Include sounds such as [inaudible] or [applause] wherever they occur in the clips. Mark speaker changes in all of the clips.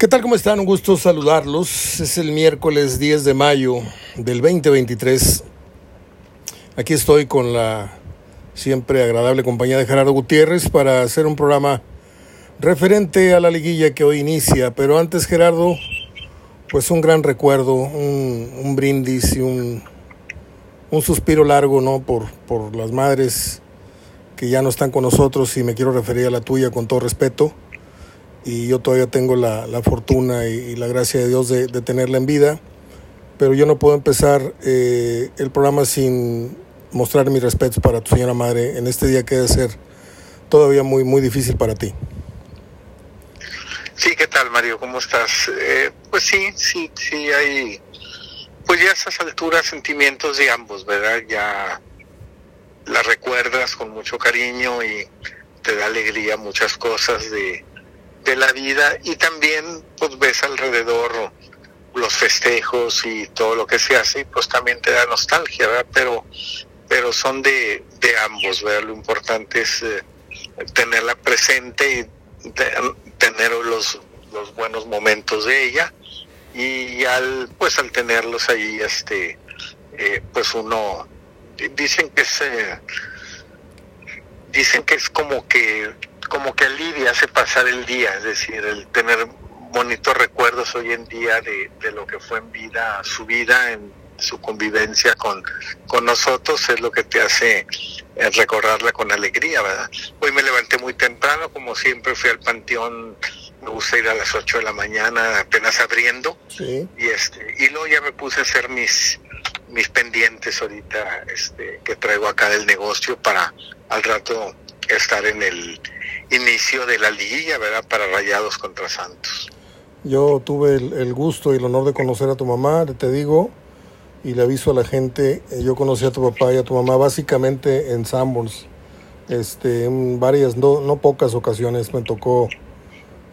Speaker 1: ¿Qué tal? ¿Cómo están? Un gusto saludarlos. Es el miércoles 10 de mayo del 2023. Aquí estoy con la siempre agradable compañía de Gerardo Gutiérrez para hacer un programa referente a la liguilla que hoy inicia. Pero antes, Gerardo, pues un gran recuerdo, un, un brindis y un, un, suspiro largo, ¿no? Por, por las madres que ya no están con nosotros y me quiero referir a la tuya con todo respeto y yo todavía tengo la, la fortuna y, la gracia de Dios de, de, tenerla en vida, pero yo no puedo empezar eh, el programa sin mostrar mis respetos para tu señora madre en este día que debe ser todavía muy, muy difícil para ti.
Speaker 2: Sí, ¿qué tal Mario? ¿Cómo estás? Eh, pues sí, sí, sí hay, pues ya a esas alturas sentimientos de ambos, ¿verdad? Ya la recuerdas con mucho cariño y te da alegría muchas cosas de, de la vida y también pues ves alrededor los festejos y todo lo que se hace y pues también te da nostalgia. Pero, pero son de, de ambos, ¿verdad? Lo importante es eh, tenerla presente y tener los, los buenos momentos de ella y al pues al tenerlos ahí este eh, pues uno dicen que es eh, dicen que es como que como que alivia, hace pasar el día, es decir, el tener bonitos recuerdos hoy en día de, de lo que fue en vida, su vida, en su convivencia con, con nosotros, es lo que te hace eh, recordarla con alegría, ¿verdad? Hoy me levanté muy temprano, como siempre fui al panteón, me gusta ir a las 8 de la mañana, apenas abriendo,
Speaker 1: sí.
Speaker 2: y este, y luego ya me puse a hacer mis, mis pendientes ahorita, este, que traigo acá del negocio para al rato estar en el inicio de la liguilla, ¿verdad? Para Rayados contra Santos.
Speaker 1: Yo tuve el, el, gusto y el honor de conocer a tu mamá, te digo, y le aviso a la gente, eh, yo conocí a tu papá y a tu mamá básicamente en Sanborns, este, en varias, no, no pocas ocasiones me tocó,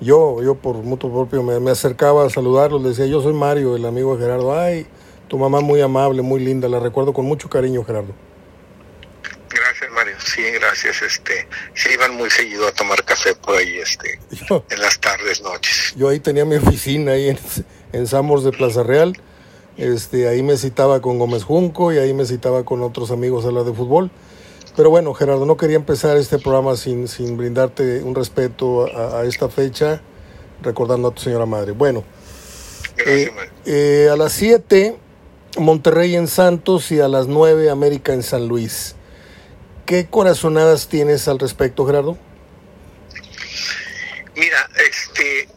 Speaker 1: yo, yo por mutuo propio me, me acercaba a saludarlos, le decía, yo soy Mario, el amigo de Gerardo, ay, tu mamá muy amable, muy linda, la recuerdo con mucho cariño, Gerardo.
Speaker 2: Sí, gracias. Este, se iban muy seguido a tomar café por ahí, este, [laughs] yo, en las tardes, noches.
Speaker 1: Yo ahí tenía mi oficina ahí en, en Samos de Plaza Real. Este, ahí me citaba con Gómez Junco y ahí me citaba con otros amigos a la de fútbol. Pero bueno, Gerardo, no quería empezar este programa sin, sin brindarte un respeto a, a esta fecha, recordando a tu señora madre. Bueno,
Speaker 2: gracias,
Speaker 1: eh, eh, a las 7, Monterrey en Santos y a las 9, América en San Luis. ¿Qué corazonadas tienes al respecto, Gerardo?
Speaker 2: Mira, este,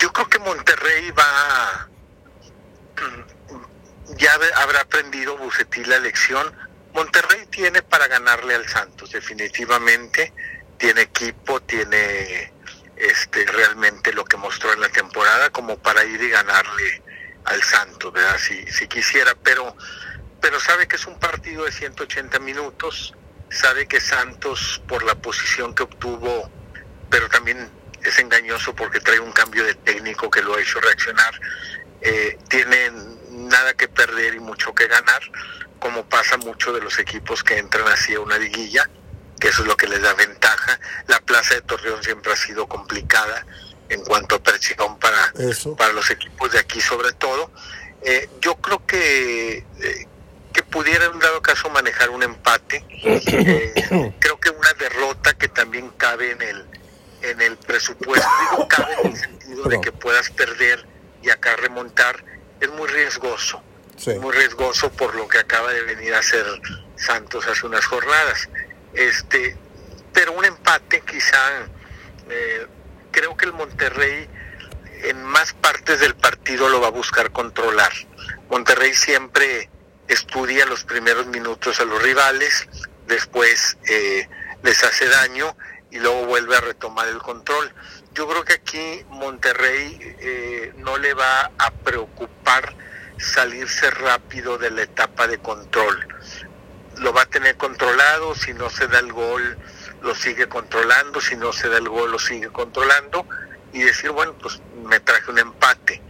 Speaker 2: yo creo que Monterrey va, ya habrá aprendido Bucetí la lección. Monterrey tiene para ganarle al Santos, definitivamente. Tiene equipo, tiene este realmente lo que mostró en la temporada como para ir y ganarle al Santos, ¿verdad? Si, si quisiera, pero, pero sabe que es un partido de 180 minutos sabe que Santos por la posición que obtuvo, pero también es engañoso porque trae un cambio de técnico que lo ha hecho reaccionar, eh, tiene nada que perder y mucho que ganar, como pasa mucho de los equipos que entran así a una liguilla, que eso es lo que les da ventaja. La plaza de Torreón siempre ha sido complicada en cuanto a presión para, para los equipos de aquí sobre todo. Eh, yo creo que... Eh, que pudiera en dado caso manejar un empate. Eh, [coughs] creo que una derrota que también cabe en el en el presupuesto, digo cabe en el sentido de que puedas perder y acá remontar, es muy riesgoso. Sí. Muy riesgoso por lo que acaba de venir a hacer Santos hace unas jornadas. Este, pero un empate quizá eh, creo que el Monterrey en más partes del partido lo va a buscar controlar. Monterrey siempre estudia los primeros minutos a los rivales, después eh, les hace daño y luego vuelve a retomar el control. Yo creo que aquí Monterrey eh, no le va a preocupar salirse rápido de la etapa de control. Lo va a tener controlado, si no se da el gol lo sigue controlando, si no se da el gol lo sigue controlando y decir, bueno, pues me traje un empate.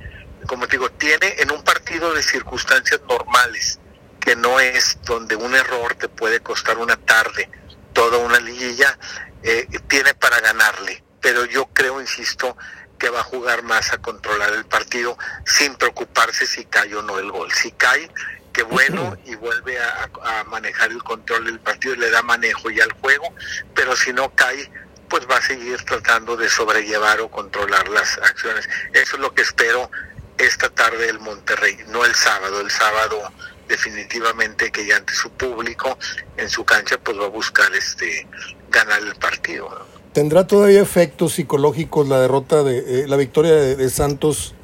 Speaker 2: Como te digo, tiene en un partido de circunstancias normales, que no es donde un error te puede costar una tarde, toda una liguilla, eh, tiene para ganarle. Pero yo creo, insisto, que va a jugar más a controlar el partido sin preocuparse si cae o no el gol. Si cae, qué bueno y vuelve a, a, manejar el control del partido y le da manejo ya al juego, pero si no cae, pues va a seguir tratando de sobrellevar o controlar las acciones. Eso es lo que espero esta tarde el Monterrey, no el sábado. El sábado definitivamente que ya ante su público en su cancha pues va a buscar este ganar el partido.
Speaker 1: ¿Tendrá todavía efectos psicológicos la derrota de eh, la victoria de, Santos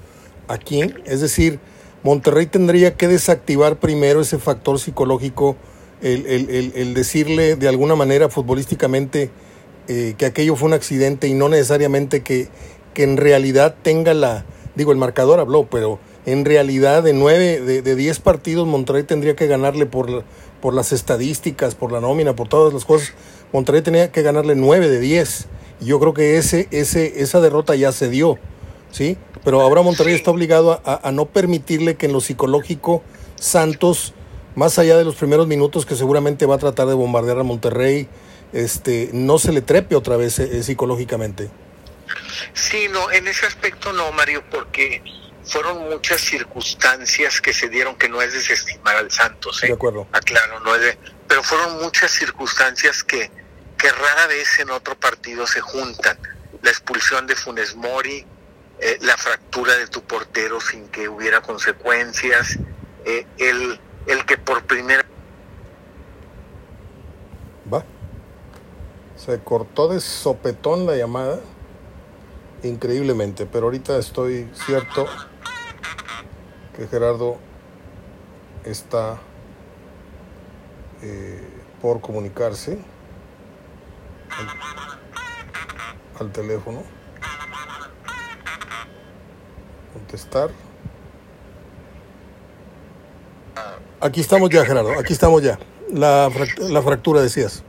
Speaker 1: aquí? Es decir, Monterrey tendría que desactivar primero ese factor psicológico, el, el, el, el decirle de alguna manera futbolísticamente eh, que aquello fue un accidente y no necesariamente que, que en realidad tenga la, digo, el marcador habló, pero en realidad de nueve, de, de diez partidos Monterrey tendría que ganarle por, por las estadísticas, por la nómina, por todas las cosas. Monterrey tenía que ganarle nueve de diez. Y yo creo que ese, ese, esa derrota ya se dio, ¿sí? Pero ahora Monterrey está obligado a, a no permitirle que en lo psicológico Santos, más allá de los primeros minutos que seguramente va a tratar de bombardear a Monterrey, este, no se le trepe otra vez eh, psicológicamente.
Speaker 2: Sí, no, en ese aspecto no, Mario, porque fueron muchas circunstancias que se dieron que no es desestimar al Santos, ¿eh?
Speaker 1: De acuerdo.
Speaker 2: Aclaro, no es de, pero fueron muchas circunstancias que, que rara vez en otro partido se juntan. La expulsión de Funes Mori, eh, la fractura de tu portero sin que hubiera consecuencias, eh, el, el que por primera
Speaker 1: Va. Se cortó de sopetón la llamada increíblemente, pero ahorita estoy cierto que Gerardo está eh, por comunicarse al, teléfono, contestar. Aquí estamos ya, Gerardo, aquí estamos ya. La, la fractura, decías.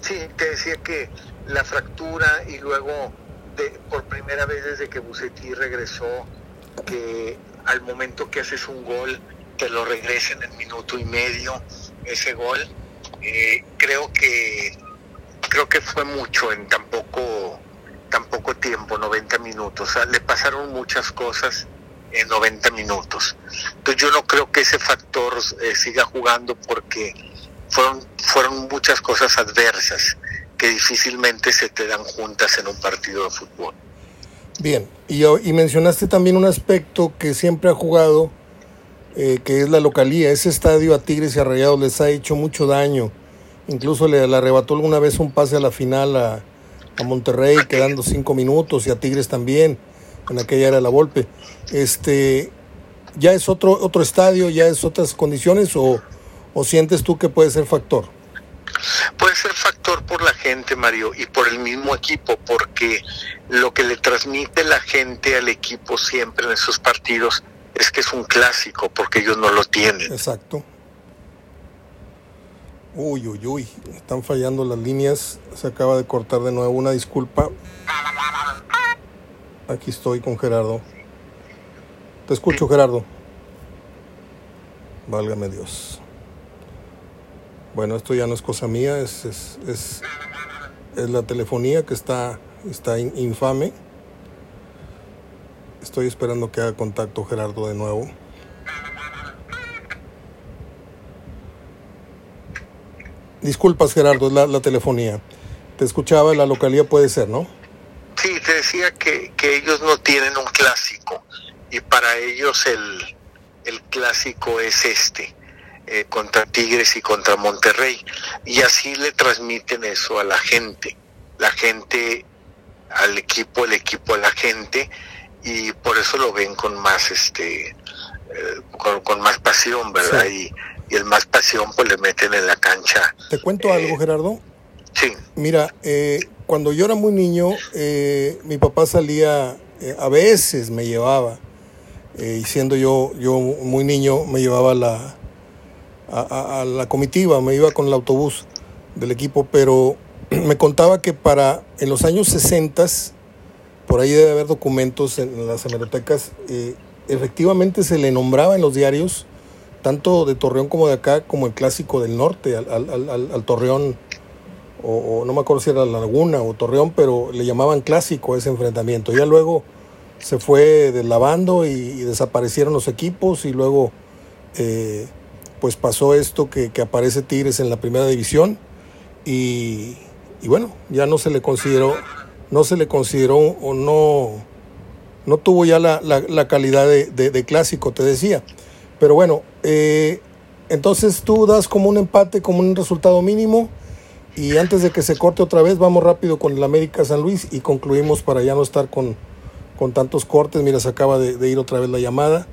Speaker 2: Sí, te decía que la fractura y luego de, por primera vez desde que Bucetí regresó, que al momento que haces un gol te lo regresen en minuto y medio ese gol. Eh, creo que creo que fue mucho en tan poco, tan poco tiempo, 90 minutos. Le pasaron muchas cosas en 90 minutos. Entonces yo no creo que ese factor eh, siga jugando porque fueron, fueron muchas cosas adversas que difícilmente se te dan juntas en un partido de fútbol.
Speaker 1: Bien, y, y mencionaste también un aspecto que siempre ha jugado, eh, que es la localía. Ese estadio a Tigres y a Rayados les ha hecho mucho daño. Incluso le, le arrebató alguna vez un pase a la final a, a Monterrey, quedando cinco minutos, y a Tigres también, en aquella era la Volpe. Este, ¿Ya es otro, otro estadio, ya es otras condiciones, o, o sientes tú que puede ser factor?
Speaker 2: Puede ser factor por la gente, Mario, y por el mismo equipo, porque lo que le transmite la gente al equipo siempre en esos partidos es que es un clásico, porque ellos no lo tienen.
Speaker 1: Exacto. Uy, uy, uy, están fallando las líneas, se acaba de cortar de nuevo, una disculpa. Aquí estoy con Gerardo. Te escucho, Gerardo. Válgame Dios. Bueno, esto ya no es cosa mía, es, es, es, es la telefonía que está, está infame. Estoy esperando que haga contacto Gerardo de nuevo. Disculpas Gerardo, es la, la telefonía. Te escuchaba, la localidad puede ser, ¿no?
Speaker 2: Sí, te decía que, que ellos no tienen un clásico y para ellos el, el clásico es este eh, contra Tigres y contra Monterrey. Y así le transmiten eso a la gente. La gente al equipo, el equipo a la gente, y por eso lo ven con más este eh, con, con, más pasión, ¿verdad? Sí. Y, y, el más pasión pues le meten en la cancha.
Speaker 1: ¿Te cuento eh, algo, Gerardo?
Speaker 2: Sí.
Speaker 1: Mira, cuando yo era muy niño, mi papá salía, a veces me llevaba, y siendo yo, yo muy niño, me llevaba la, a, la comitiva, me iba con el autobús del equipo, pero [clears throat] me contaba que para en los años 60, por ahí debe haber documentos en las hemerotecas, eh, efectivamente se le nombraba en los diarios, tanto de Torreón como de acá, como el clásico del norte, al, al, al, Torreón, o, no me acuerdo si era La Laguna o Torreón, pero le llamaban clásico ese enfrentamiento. Ya luego se fue deslavando y, y desaparecieron los equipos y luego eh, pues pasó esto que, que, aparece Tigres en la primera división y, y, bueno, ya no se le consideró, no se le consideró o no, no tuvo ya la, la, calidad de, de, clásico, te decía. Pero bueno, eh, entonces tú das como un empate, como un resultado mínimo. Y antes de que se corte otra vez, vamos rápido con el América San Luis y concluimos para ya no estar con, con tantos cortes. Mira, se acaba de ir otra vez la llamada.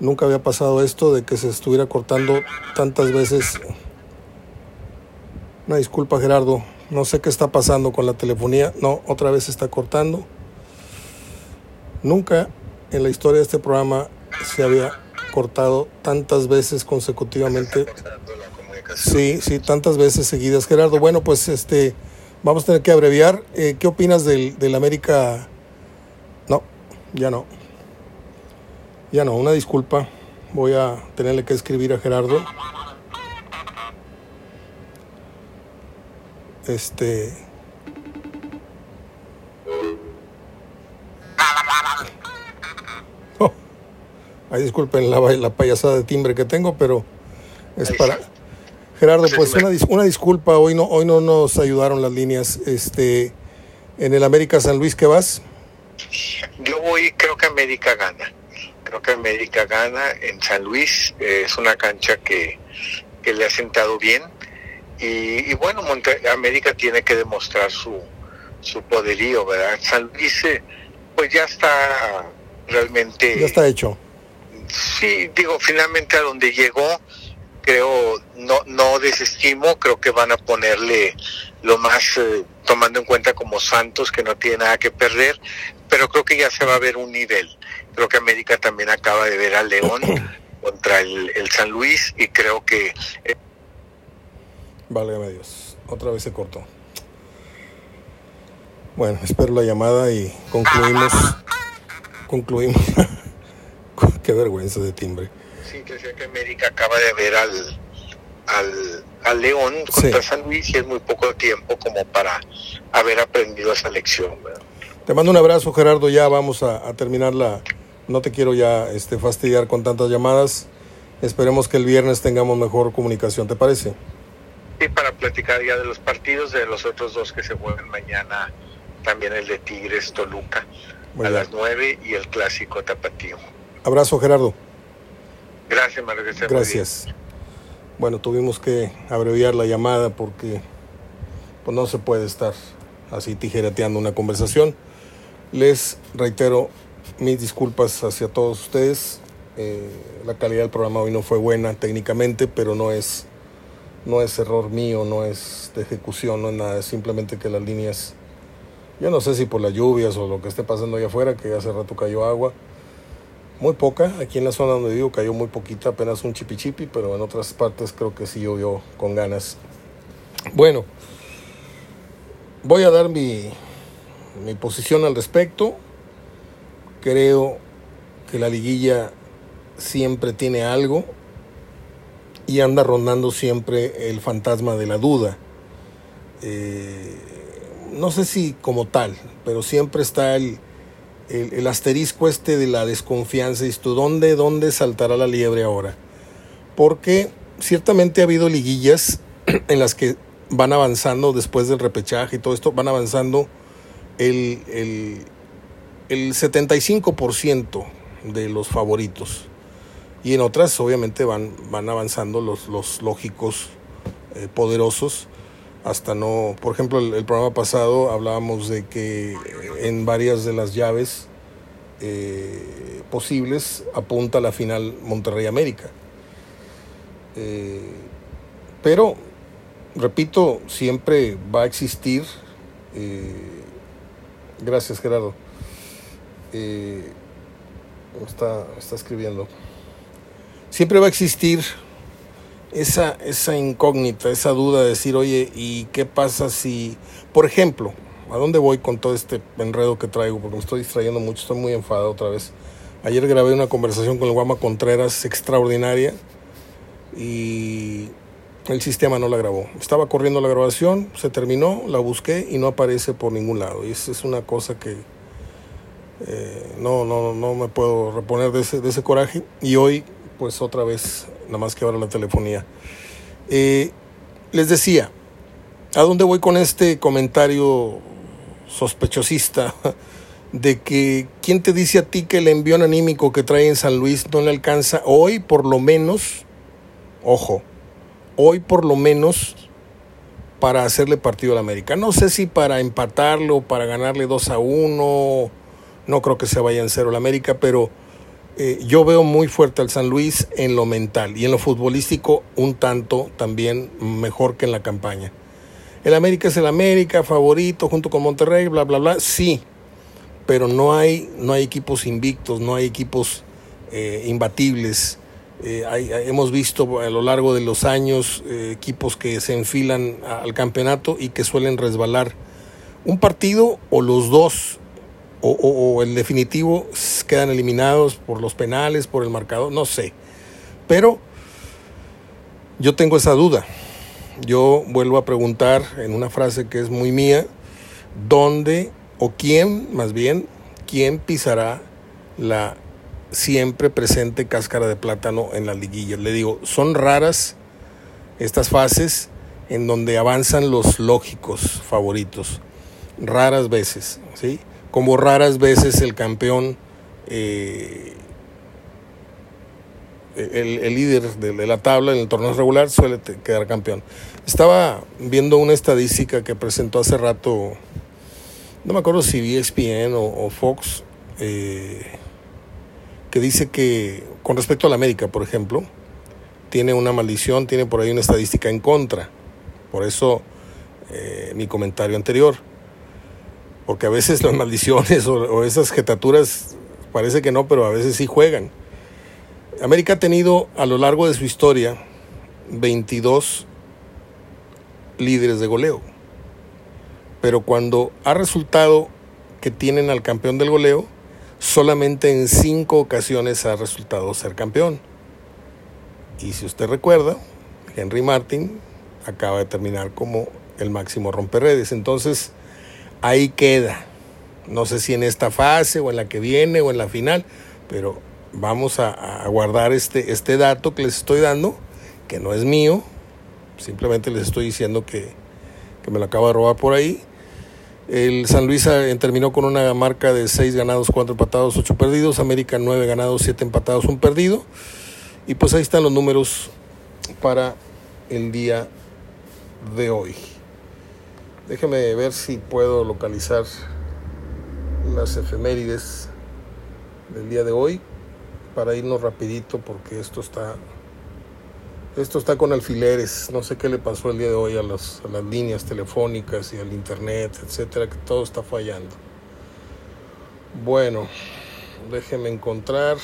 Speaker 1: Nunca había pasado esto de que se estuviera cortando tantas veces. Una disculpa Gerardo, no sé qué está pasando con la telefonía. No, otra vez se está cortando. Nunca en la historia de este programa se había cortado tantas veces consecutivamente. Sí, sí, tantas veces seguidas. Gerardo, bueno, pues este, vamos a tener que abreviar. Eh, ¿Qué opinas del, del América? No, ya no. Ya no, una disculpa. Voy a tenerle que escribir a Gerardo. Este. [laughs] Oh. Ay, disculpen la, la, payasada de timbre que tengo, pero es para. Gerardo, pues una, una disculpa, hoy no, hoy no nos ayudaron las líneas. Este, en el América San Luis, ¿qué vas?
Speaker 2: Yo voy, creo que América gana creo que América gana en San Luis, eh, es una cancha que, que, le ha sentado bien y, y bueno, Monte América tiene que demostrar su, su poderío, ¿verdad? San Luis eh, pues ya está realmente...
Speaker 1: Ya está hecho.
Speaker 2: Sí, digo, finalmente a donde llegó, creo, no, no desestimo, creo que van a ponerle lo más, eh, tomando en cuenta como Santos, que no tiene nada que perder, pero creo que ya se va a ver un nivel. Creo que América también acaba de ver al León [clears throat] contra el, el, San Luis y creo que... Eh...
Speaker 1: Válgame Dios, otra vez se cortó. Bueno, espero la llamada y concluimos. Concluimos. [laughs] Qué vergüenza de timbre.
Speaker 2: Sí, que sé que América acaba de ver al, al, al León contra sí. San Luis y es muy poco tiempo como para haber aprendido esa lección. ¿verdad?
Speaker 1: Te mando un abrazo, Gerardo. Ya vamos a, a terminar la, no te quiero ya este, fastidiar con tantas llamadas. Esperemos que el viernes tengamos mejor comunicación, ¿te parece?
Speaker 2: Sí, para platicar ya de los partidos, de los otros dos que se juegan mañana, también el de Tigres Toluca Muy a bien. las 9 y el clásico Tapatío.
Speaker 1: Abrazo, Gerardo.
Speaker 2: Gracias, Mario. Que
Speaker 1: Gracias. Bueno, tuvimos que abreviar la llamada porque pues, no se puede estar así tijereteando una conversación. Les reitero mis disculpas hacia todos ustedes. Eh, la calidad del programa hoy no fue buena técnicamente, pero no es, no es error mío, no es de ejecución, no es nada, es simplemente que las líneas, yo no sé si por las lluvias o lo que esté pasando allá afuera, que hace rato cayó agua, muy poca, aquí en la zona donde vivo cayó muy poquita, apenas un chipichipi, pero en otras partes creo que sí llovió con ganas. Bueno, voy a dar mi, mi posición al respecto creo que la liguilla siempre tiene algo y anda rondando siempre el fantasma de la duda. Eh, no sé si como tal, pero siempre está el, el, asterisco este de la desconfianza. Y tú, ¿dónde, ¿dónde saltará la liebre ahora? Porque ciertamente ha habido liguillas [clears throat] en las que van avanzando después del repechaje y todo esto, van avanzando el, el el 75% de los favoritos. Y en otras, obviamente, van, van avanzando los, los lógicos eh, poderosos. Hasta no, por ejemplo, el, el, programa pasado hablábamos de que en varias de las llaves eh, posibles apunta la final Monterrey América. Eh, pero, repito, siempre va a existir. Eh, gracias, Gerardo está, está escribiendo, siempre va a existir esa, esa incógnita, esa duda de decir, oye, ¿y qué pasa si, por ejemplo, ¿a dónde voy con todo este enredo que traigo? Porque me estoy distrayendo mucho, estoy muy enfadado otra vez. Ayer grabé una conversación con el Guama Contreras extraordinaria y el sistema no la grabó. Estaba corriendo la grabación, se terminó, la busqué y no aparece por ningún lado. Y es, es una cosa que, Eh, no, no, no me puedo reponer de ese, de ese coraje. Y hoy, pues otra vez, nada más que ahora la telefonía. Eh, les decía, ¿a dónde voy con este comentario sospechosista? [laughs] De que, ¿quién te dice a ti que el envío anímico que trae en San Luis no le alcanza hoy, por lo menos, ojo, hoy por lo menos para hacerle partido al América? No sé si para empatarlo, para ganarle 2 a 1 no creo que se vaya en cero el América, pero eh, yo veo muy fuerte al San Luis en lo mental y en lo futbolístico un tanto también mejor que en la campaña. El América es el América, favorito junto con Monterrey, bla, bla, bla, sí, pero no hay, no hay equipos invictos, no hay equipos eh, imbatibles. Eh, hemos visto a lo largo de los años equipos que se enfilan al campeonato y que suelen resbalar un partido o los dos o, o, el definitivo quedan eliminados por los penales, por el marcador, no sé. Pero yo tengo esa duda. Yo vuelvo a preguntar en una frase que es muy mía, ¿dónde o quién, más bien, quién pisará la siempre presente cáscara de plátano en la liguilla? Le digo, son raras estas fases en donde avanzan los lógicos favoritos, raras veces, ¿sí? Como raras veces el campeón, eh, el, líder de, la tabla en el torneo regular suele quedar campeón. Estaba viendo una estadística que presentó hace rato, no me acuerdo si ESPN o, Fox, eh, que dice que con respecto a la América, por ejemplo, tiene una maldición, tiene por ahí una estadística en contra. Por eso eh, mi comentario anterior porque a veces las maldiciones o, esas jetaturas parece que no, pero a veces sí juegan. América ha tenido a lo largo de su historia 22 líderes de goleo, pero cuando ha resultado que tienen al campeón del goleo, solamente en cinco ocasiones ha resultado ser campeón. Y si usted recuerda, Henry Martin acaba de terminar como el máximo romperredes. Entonces, ahí queda. No sé si en esta fase o en la que viene o en la final, pero vamos a, guardar este, este dato que les estoy dando, que no es mío, simplemente les estoy diciendo que, que me lo acabo de robar por ahí. El San Luis eh, terminó con una marca de 6 ganados, 4 empatados, 8 perdidos. América 9 ganados, 7 empatados, 1 perdido. Y pues ahí están los números para el día de hoy. Déjeme ver si puedo localizar las efemérides del día de hoy para irnos rapidito porque esto está esto está con alfileres. No sé qué le pasó el día de hoy a, las líneas telefónicas y al internet, etcétera, que todo está fallando. Bueno, déjeme encontrar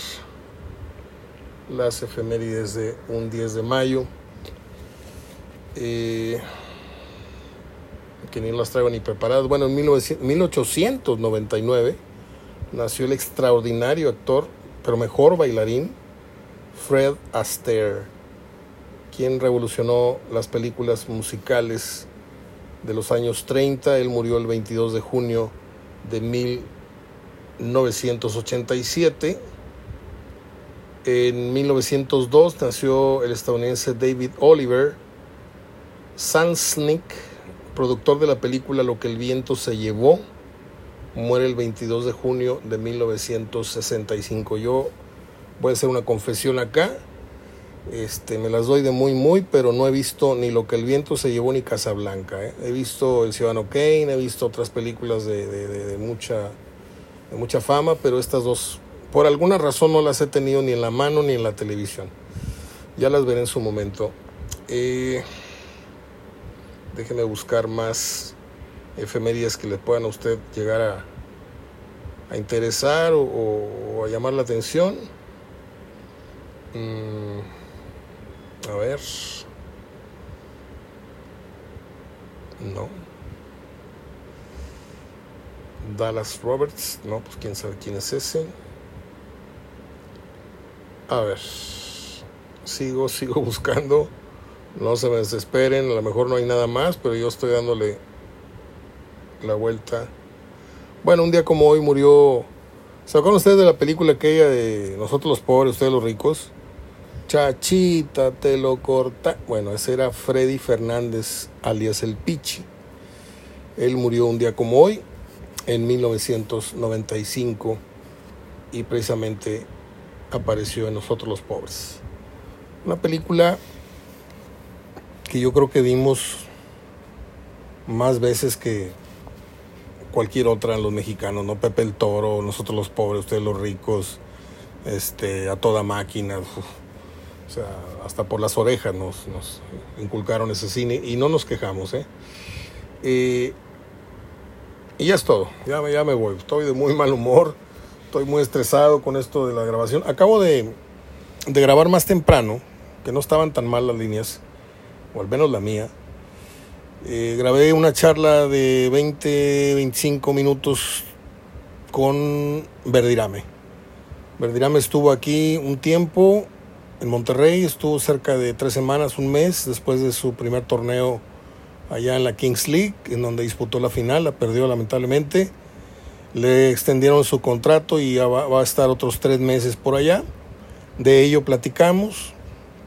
Speaker 1: las efemérides de un 10 de mayo. Eh, que ni las traigo ni preparadas. Bueno, en 1899 nació el extraordinario actor, pero mejor bailarín, Fred Astaire, quien revolucionó las películas musicales de los años 30. Él murió el 22 de junio de 1987. En 1902 nació el estadounidense David Oliver Sansnick productor de la película Lo que el viento se llevó, muere el 22 de junio de 1965. Yo voy a hacer una confesión acá. Este, me las doy de muy muy, pero no he visto ni Lo que el viento se llevó ni Casablanca. ¿eh? He visto El Ciudadano Kane, he visto otras películas de, de, mucha, de mucha fama, pero estas dos, por alguna razón, no las he tenido ni en la mano ni en la televisión. Ya las veré en su momento. Eh, déjeme buscar más efemérides que le puedan a usted llegar a, a interesar o, a llamar la atención. Mm, a ver. No. Dallas Roberts. No, pues quién sabe quién es ese. A ver. Sigo, sigo [laughs] buscando. No se me desesperen, a lo mejor no hay nada más, pero yo estoy dándole la vuelta. Bueno, un día como hoy murió ¿Se acuerdan ustedes de la película aquella de Nosotros los pobres, ustedes los ricos? Chachita, te lo corta. Bueno, ese era Freddy Fernández, alias El Pichi. Él murió un día como hoy, en 1995, y precisamente apareció en Nosotros los pobres. Una película yo creo que vimos más veces que cualquier otra en los mexicanos, ¿no? Pepe el Toro, nosotros los pobres, ustedes los ricos, este, a toda máquina. O sea, hasta por las orejas nos, nos inculcaron ese cine y no nos quejamos, ¿eh? eh y ya es todo, ya, ya me voy. Estoy de muy mal humor, estoy muy estresado con esto de la grabación. Acabo de, de grabar más temprano, que no estaban tan mal las líneas, o al menos la mía. Eh, grabé una charla de 20, 25 minutos con Verdirame. Verdirame estuvo aquí un tiempo en Monterrey, estuvo cerca de tres semanas, un mes, después de su primer torneo allá en la Kings League, en donde disputó la final, la perdió lamentablemente. Le extendieron su contrato y va, va a estar otros tres meses por allá. De ello platicamos,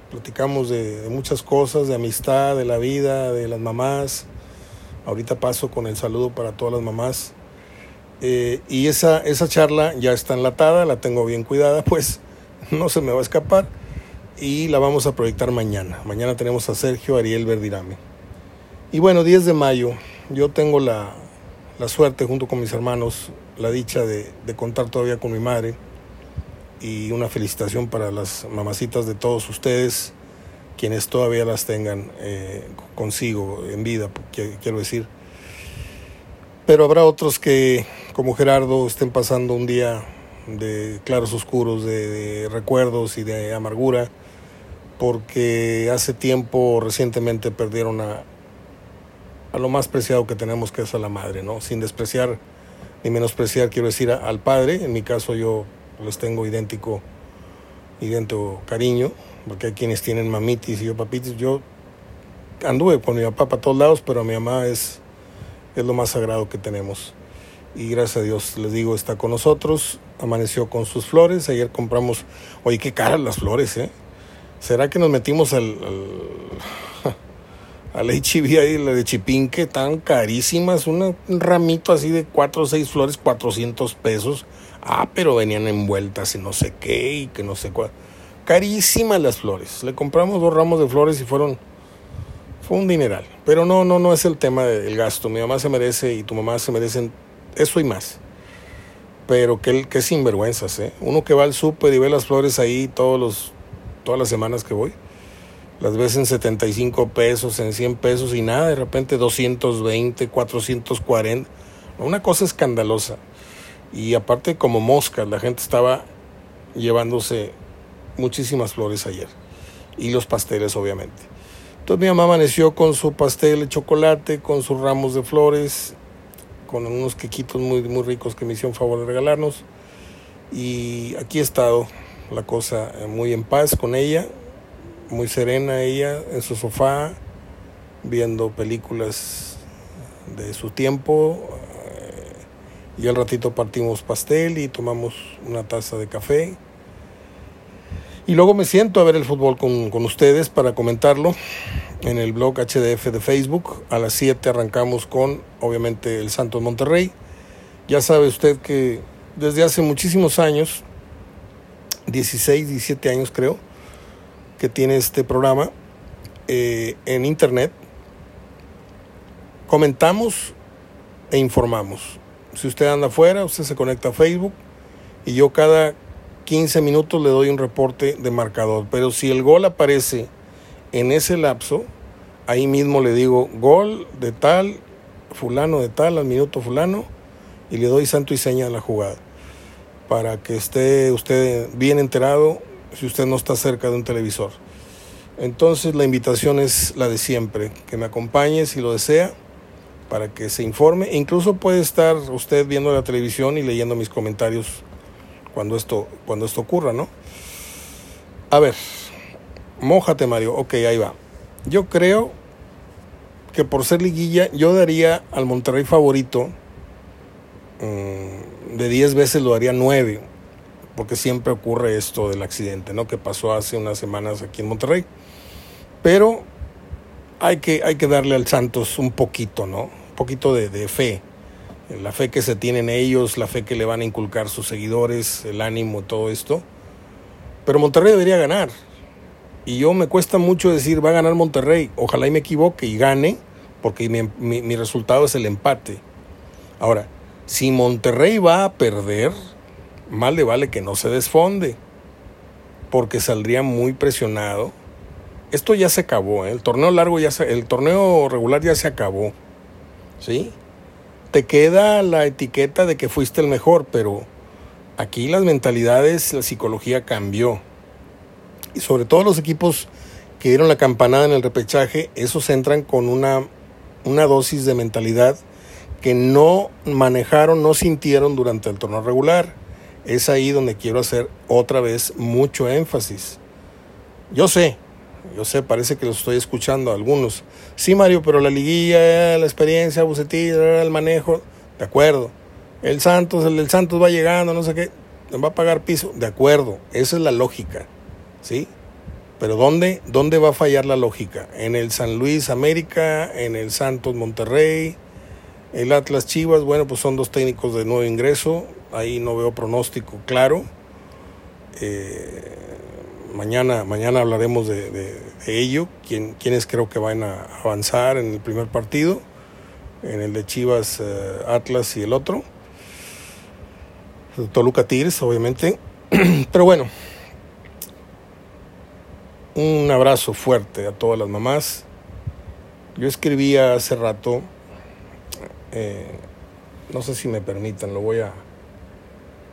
Speaker 1: platicamos de, muchas cosas, de amistad, de la vida, de las mamás. Ahorita paso con el saludo para todas las mamás. Eh, y esa, esa charla ya está enlatada, la tengo bien cuidada, [laughs] pues no se me va a escapar. Y la vamos a proyectar mañana. Mañana tenemos a Sergio Ariel Verdirame. Y bueno, 10 de mayo, yo tengo la, la suerte junto con mis hermanos, la dicha de, de contar todavía con mi madre y una felicitación para las mamacitas de todos ustedes, quienes todavía las tengan eh, consigo en vida, quiero decir. Pero habrá otros que, como Gerardo, estén pasando un día de claros oscuros, de, recuerdos y de amargura, porque hace tiempo, recientemente, perdieron a, a lo más preciado que tenemos, que es a la madre, ¿no? Sin despreciar ni menospreciar, quiero decir, al padre. En mi caso, yo les tengo idéntico, idéntico cariño, porque hay quienes tienen mamitis y yo papitis. Yo anduve con mi papá para todos lados, pero mi mamá es, es lo más sagrado que tenemos. Y gracias a Dios, les digo, está con nosotros, amaneció con sus flores. Ayer compramos, oye, qué caras las flores, ¿eh? ¿Será que nos metimos al, al, [laughs] al HB ahí, la de Chipinque, tan carísimas? un ramito así de cuatro o seis flores, 400 pesos Ah, pero venían envueltas en no sé qué y que no sé cuál. Carísimas las flores. Le compramos dos ramos de flores y fueron. Fue un dineral. Pero no, no, no es el tema del gasto. Mi mamá se merece y tu mamá se merecen eso y más. Pero qué, qué sinvergüenzas, ¿eh? Uno que va al súper y ve las flores ahí todos los, todas las semanas que voy. Las ves en 75 pesos, en 100 pesos y nada. De repente 220, 440. Una cosa escandalosa. Y aparte como moscas, la gente estaba llevándose muchísimas flores ayer. Y los pasteles, obviamente. Entonces mi mamá amaneció con su pastel de chocolate, con sus ramos de flores, con unos quequitos muy, muy ricos que me hicieron favor de regalarnos. Y aquí he estado la cosa eh, muy en paz con ella, muy serena ella en su sofá, viendo películas de su tiempo, y al ratito partimos pastel y tomamos una taza de café. Y luego me siento a ver el fútbol con, con ustedes para comentarlo en el blog HDF de Facebook. A las 7 arrancamos con, obviamente, el Santos Monterrey. Ya sabe usted que desde hace muchísimos años, 16, 17 años creo, que tiene este programa eh, en internet, comentamos e informamos. Si usted anda afuera, usted se conecta a Facebook y yo cada 15 minutos le doy un reporte de marcador. Pero si el gol aparece en ese lapso, ahí mismo le digo gol de tal, fulano de tal, al minuto fulano, y le doy santo y seña a la jugada. Para que esté usted bien enterado si usted no está cerca de un televisor. Entonces la invitación es la de siempre, que me acompañe si lo desea para que se informe. incluso puede estar usted viendo la televisión y leyendo mis comentarios cuando esto, cuando esto ocurra, ¿no? A ver, mójate Mario, ok, ahí va. Yo creo que por ser liguilla yo daría al Monterrey favorito, mm, de 10 veces lo haría 9, porque siempre ocurre esto del accidente, ¿no? Que pasó hace unas semanas aquí en Monterrey. Pero hay que, hay que darle al Santos un poquito, ¿no? Un poquito de, de fe. La fe que se tienen ellos, la fe que le van a inculcar sus seguidores, el ánimo, todo esto. Pero Monterrey debería ganar. Y yo me cuesta mucho decir, va a ganar Monterrey. Ojalá y me equivoque y gane, porque mi, mi, mi resultado es el empate. Ahora, si Monterrey va a perder, mal le vale que no se desfonde, porque saldría muy presionado. Esto ya se acabó, ¿eh? el torneo largo ya el torneo regular ya se acabó, ¿sí? Te queda la etiqueta de que fuiste el mejor, pero aquí las mentalidades, la psicología cambió. Y sobre todo los equipos que dieron la campanada en el repechaje, esos entran con una, una dosis de mentalidad que no manejaron, no sintieron durante el torneo regular. Es ahí donde quiero hacer otra vez mucho énfasis. Yo sé, yo sé, parece que los estoy escuchando a algunos. Sí, Mario, pero la liguilla, la experiencia, Bucetilla, el manejo, de acuerdo. El Santos, el Santos va llegando, no sé qué, va a pagar piso, de acuerdo. Esa es la lógica, ¿sí? Pero ¿dónde, ¿dónde va a fallar la lógica? En el San Luis América, en el Santos Monterrey, el Atlas Chivas, bueno, pues son dos técnicos de nuevo ingreso. Ahí no veo pronóstico claro. Eh, mañana, mañana hablaremos de, ello. Quién, quiénes creo que van a avanzar en el primer partido. En el de Chivas, eh, Atlas y el otro. Toluca Tigres, obviamente. [clears throat] Pero bueno, un abrazo fuerte a todas las mamás. Yo escribía hace rato eh, no sé si me permitan, lo voy a,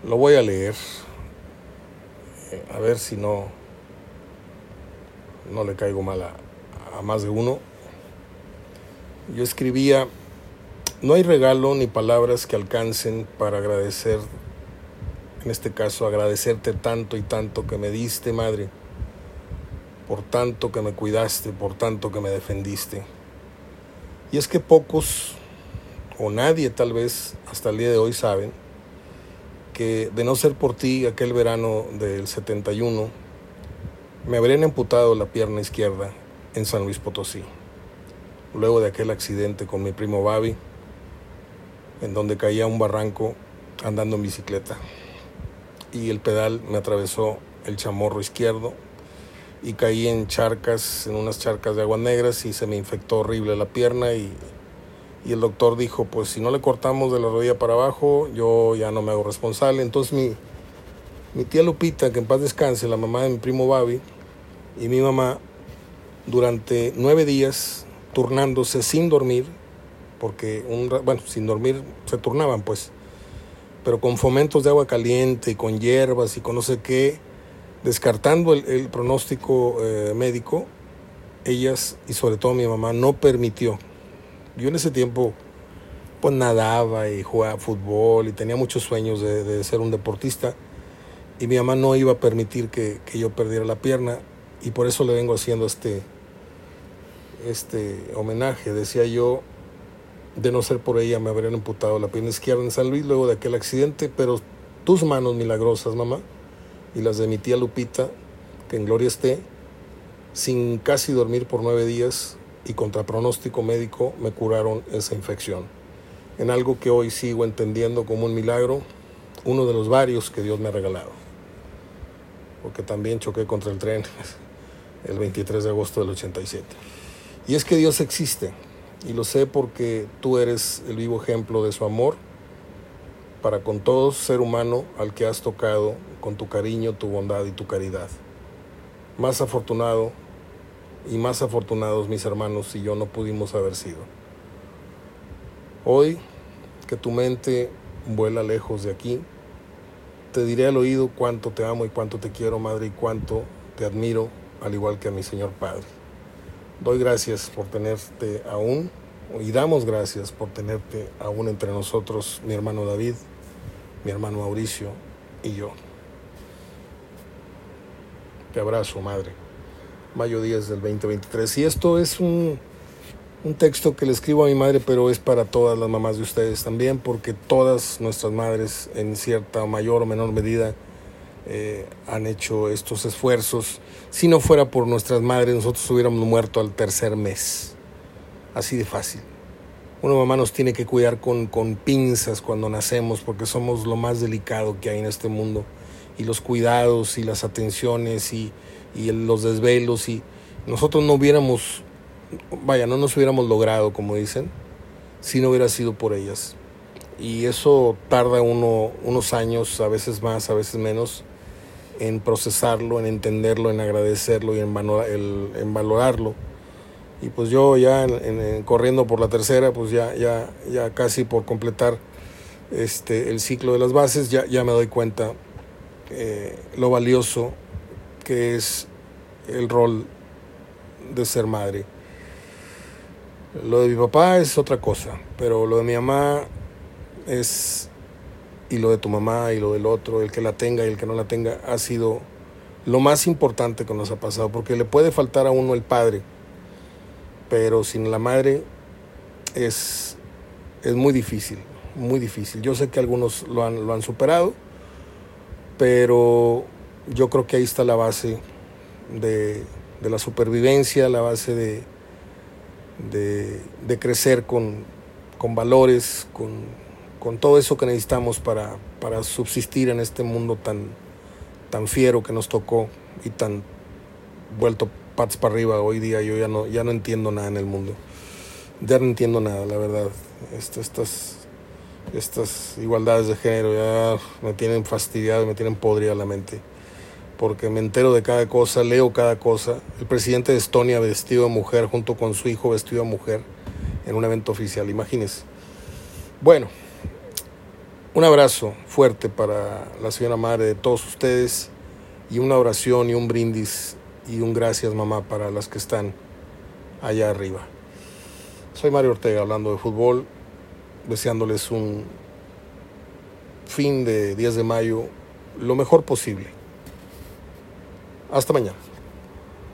Speaker 1: lo voy a leer. Eh, a ver si no, no le caigo mal a, más de uno. Yo escribía, no hay regalo ni palabras que alcancen para agradecer, en este caso agradecerte tanto y tanto que me diste, madre, por tanto que me cuidaste, por tanto que me defendiste. Y es que pocos o nadie tal vez hasta el día de hoy saben que de no ser por ti aquel verano del 71 me habrían amputado la pierna izquierda en San Luis Potosí. Luego de aquel accidente con mi primo Babi, en donde caía un barranco andando en bicicleta y el pedal me atravesó el chamorro izquierdo y caí en charcas, en unas charcas de aguas negras y se me infectó horrible la pierna y y el doctor dijo, pues si no le cortamos de la rodilla para abajo, yo ya no me hago responsable. Entonces mi, mi tía Lupita, que en paz descanse, la mamá de mi primo Babi, y mi mamá, durante nueve días, turnándose sin dormir, porque, un, bueno, sin dormir se turnaban pues, pero con fomentos de agua caliente y con hierbas y con no sé qué, descartando el, el pronóstico eh, médico, ellas y sobre todo mi mamá no permitió. Yo en ese tiempo pues nadaba y jugaba fútbol y tenía muchos sueños de, de ser un deportista y mi mamá no iba a permitir que, que, yo perdiera la pierna y por eso le vengo haciendo este, este homenaje. Decía yo, de no ser por ella me habrían amputado la pierna izquierda en San Luis luego de aquel accidente, pero tus manos milagrosas, mamá, y las de mi tía Lupita, que en gloria esté, sin casi dormir por nueve días, y contra pronóstico médico me curaron esa infección. En algo que hoy sigo entendiendo como un milagro, uno de los varios que Dios me ha regalado. Porque también choqué contra el tren [laughs] el 23 de agosto del 87. Y es que Dios existe, y lo sé porque tú eres el vivo ejemplo de su amor para con todo ser humano al que has tocado con tu cariño, tu bondad y tu caridad. Más afortunado y más afortunados mis hermanos y yo no pudimos haber sido. Hoy que tu mente vuela lejos de aquí, te diré al oído cuánto te amo y cuánto te quiero, Madre, y cuánto te admiro, al igual que a mi Señor Padre. Doy gracias por tenerte aún y damos gracias por tenerte aún entre nosotros, mi hermano David, mi hermano Mauricio y yo. Te abrazo, Madre mayo 10 del 2023. Y esto es un, un texto que le escribo a mi madre, pero es para todas las mamás de ustedes también, porque todas nuestras madres, en cierta mayor o menor medida, eh, han hecho estos esfuerzos. Si no fuera por nuestras madres, nosotros hubiéramos muerto al tercer mes. Así de fácil. Una mamá nos tiene que cuidar con, con pinzas cuando nacemos, porque somos lo más delicado que hay en este mundo. Y los cuidados y las atenciones y, y los desvelos. Y nosotros no hubiéramos vaya, no nos hubiéramos logrado, como dicen, si no hubiera sido por ellas. Y eso tarda uno, unos años, a veces más, a veces menos, en procesarlo, en entenderlo, en agradecerlo y en, en valorarlo. Y pues yo ya en, corriendo por la tercera, pues ya, ya, ya casi por completar este, el ciclo de las bases, ya, ya me doy cuenta eh, lo valioso que es el rol de ser madre. Lo de mi papá es otra cosa, pero lo de mi mamá es, y lo de tu mamá y lo del otro, el que la tenga y el que no la tenga, ha sido lo más importante que nos ha pasado, porque le puede faltar a uno el padre, pero sin la madre es, es muy difícil, muy difícil. Yo sé que algunos lo han, lo han superado, pero yo creo que ahí está la base de, de la supervivencia, la base de de, crecer con, valores, con, todo eso que necesitamos para, para subsistir en este mundo tan, tan fiero que nos tocó y tan vuelto patas para arriba hoy día. Yo ya no, ya no entiendo nada en el mundo. Ya no entiendo nada, la verdad. estas, estas igualdades de género ya me tienen fastidiado, me tienen podrida la mente porque me entero de cada cosa, leo cada cosa. El presidente de Estonia vestido de mujer junto con su hijo vestido de mujer en un evento oficial, imagínense. Bueno, un abrazo fuerte para la señora madre de todos ustedes y una oración y un brindis y un gracias mamá para las que están allá arriba. Soy Mario Ortega hablando de fútbol, deseándoles un fin de 10 de mayo lo mejor posible. Hasta mañana.